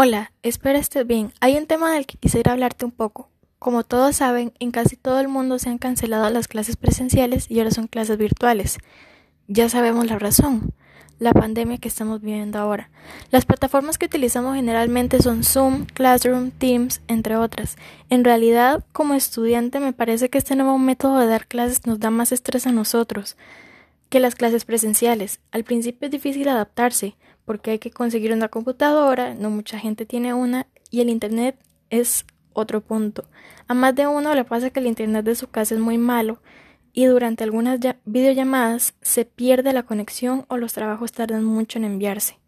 Hola, espero estés bien. Hay un tema del que quisiera hablarte un poco. Como todos saben, en casi todo el mundo se han cancelado las clases presenciales y ahora son clases virtuales. Ya sabemos la razón, la pandemia que estamos viviendo ahora. Las plataformas que utilizamos generalmente son Zoom, Classroom, Teams, entre otras. En realidad, como estudiante me parece que este nuevo método de dar clases nos da más estrés a nosotros que las clases presenciales. Al principio es difícil adaptarse, porque hay que conseguir una computadora, no mucha gente tiene una, y el Internet es otro punto. A más de uno le pasa que el Internet de su casa es muy malo y durante algunas videollamadas se pierde la conexión o los trabajos tardan mucho en enviarse.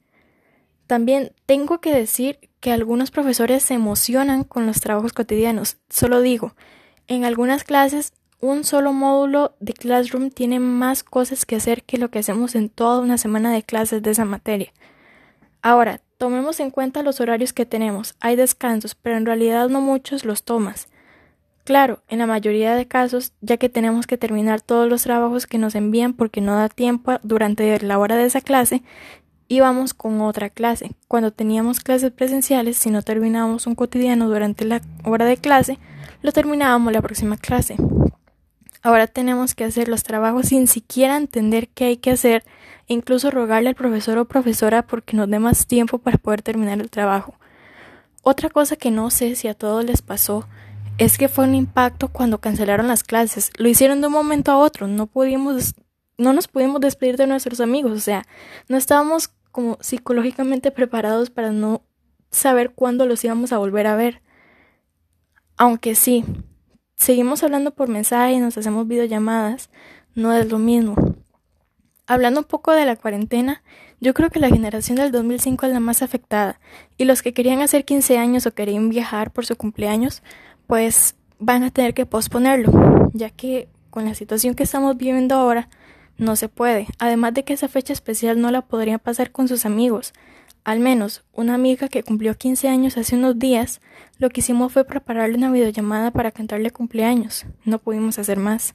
También tengo que decir que algunos profesores se emocionan con los trabajos cotidianos. Solo digo, en algunas clases un solo módulo de Classroom tiene más cosas que hacer que lo que hacemos en toda una semana de clases de esa materia. Ahora, tomemos en cuenta los horarios que tenemos. Hay descansos, pero en realidad no muchos los tomas. Claro, en la mayoría de casos, ya que tenemos que terminar todos los trabajos que nos envían porque no da tiempo durante la hora de esa clase, íbamos con otra clase. Cuando teníamos clases presenciales, si no terminábamos un cotidiano durante la hora de clase, lo terminábamos la próxima clase. Ahora tenemos que hacer los trabajos sin siquiera entender qué hay que hacer e incluso rogarle al profesor o profesora porque nos dé más tiempo para poder terminar el trabajo. Otra cosa que no sé si a todos les pasó es que fue un impacto cuando cancelaron las clases. Lo hicieron de un momento a otro, no pudimos no nos pudimos despedir de nuestros amigos, o sea, no estábamos como psicológicamente preparados para no saber cuándo los íbamos a volver a ver. Aunque sí, seguimos hablando por mensaje y nos hacemos videollamadas, no es lo mismo. Hablando un poco de la cuarentena, yo creo que la generación del 2005 es la más afectada, y los que querían hacer 15 años o querían viajar por su cumpleaños, pues van a tener que posponerlo, ya que con la situación que estamos viviendo ahora, no se puede, además de que esa fecha especial no la podrían pasar con sus amigos, al menos, una amiga que cumplió 15 años hace unos días, lo que hicimos fue prepararle una videollamada para cantarle cumpleaños. No pudimos hacer más.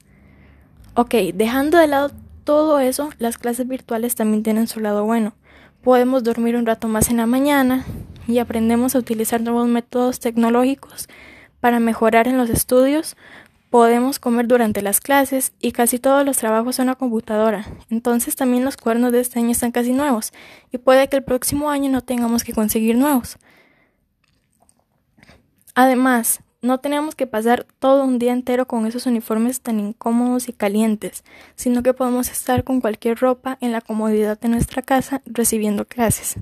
Ok, dejando de lado todo eso, las clases virtuales también tienen su lado bueno. Podemos dormir un rato más en la mañana y aprendemos a utilizar nuevos métodos tecnológicos para mejorar en los estudios Podemos comer durante las clases y casi todos los trabajos son a computadora. Entonces también los cuernos de este año están casi nuevos y puede que el próximo año no tengamos que conseguir nuevos. Además, no tenemos que pasar todo un día entero con esos uniformes tan incómodos y calientes, sino que podemos estar con cualquier ropa en la comodidad de nuestra casa recibiendo clases.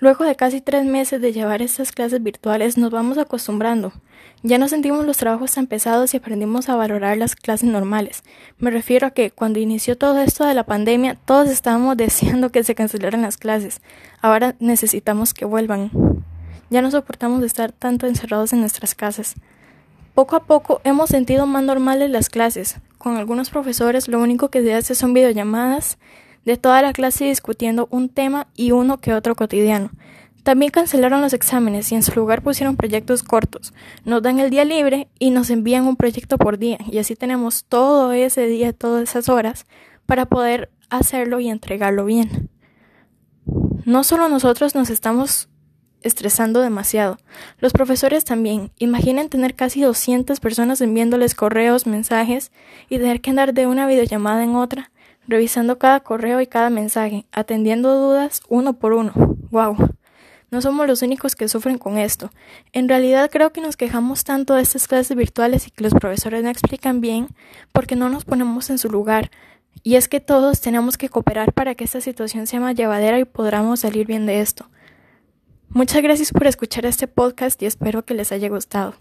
Luego de casi tres meses de llevar estas clases virtuales nos vamos acostumbrando. Ya no sentimos los trabajos tan pesados y aprendimos a valorar las clases normales. Me refiero a que cuando inició todo esto de la pandemia todos estábamos deseando que se cancelaran las clases. Ahora necesitamos que vuelvan. Ya no soportamos estar tanto encerrados en nuestras casas. Poco a poco hemos sentido más normales las clases. Con algunos profesores lo único que se hace son videollamadas de toda la clase discutiendo un tema y uno que otro cotidiano. También cancelaron los exámenes y en su lugar pusieron proyectos cortos. Nos dan el día libre y nos envían un proyecto por día y así tenemos todo ese día, todas esas horas para poder hacerlo y entregarlo bien. No solo nosotros nos estamos estresando demasiado, los profesores también. Imaginen tener casi 200 personas enviándoles correos, mensajes y tener que andar de una videollamada en otra revisando cada correo y cada mensaje, atendiendo dudas uno por uno. ¡Wow! No somos los únicos que sufren con esto. En realidad creo que nos quejamos tanto de estas clases virtuales y que los profesores no explican bien porque no nos ponemos en su lugar. Y es que todos tenemos que cooperar para que esta situación sea más llevadera y podamos salir bien de esto. Muchas gracias por escuchar este podcast y espero que les haya gustado.